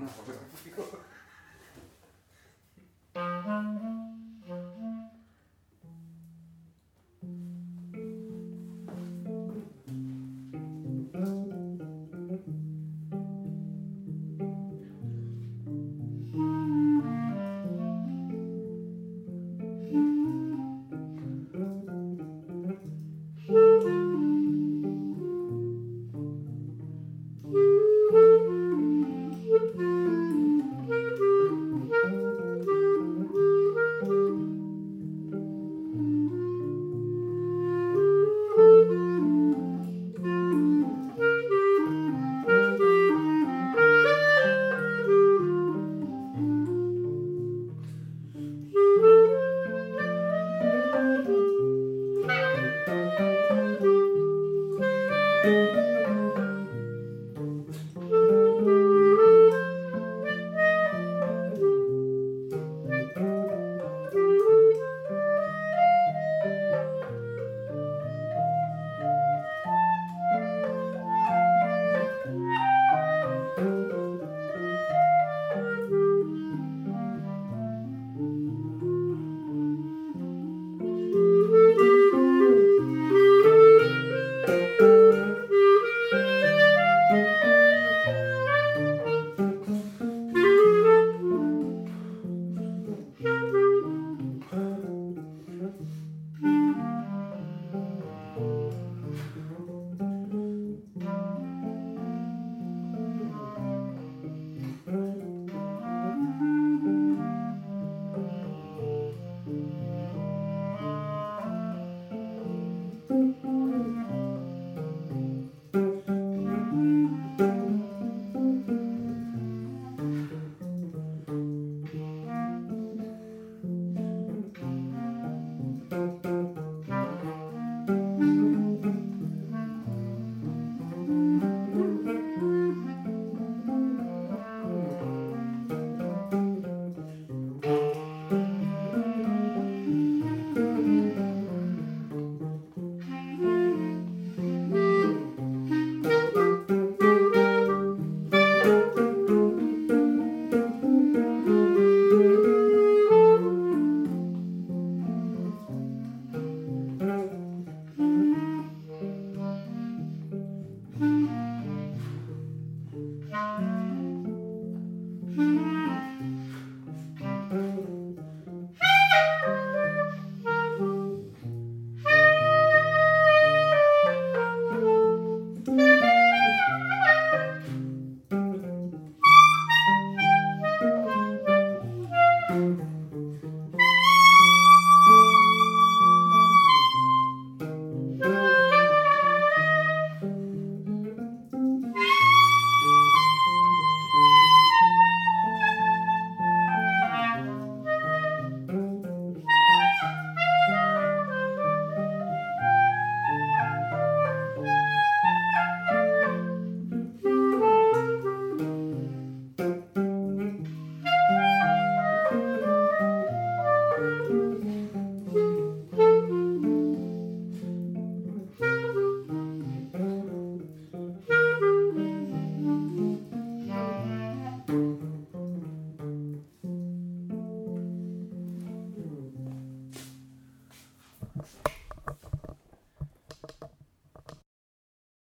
No,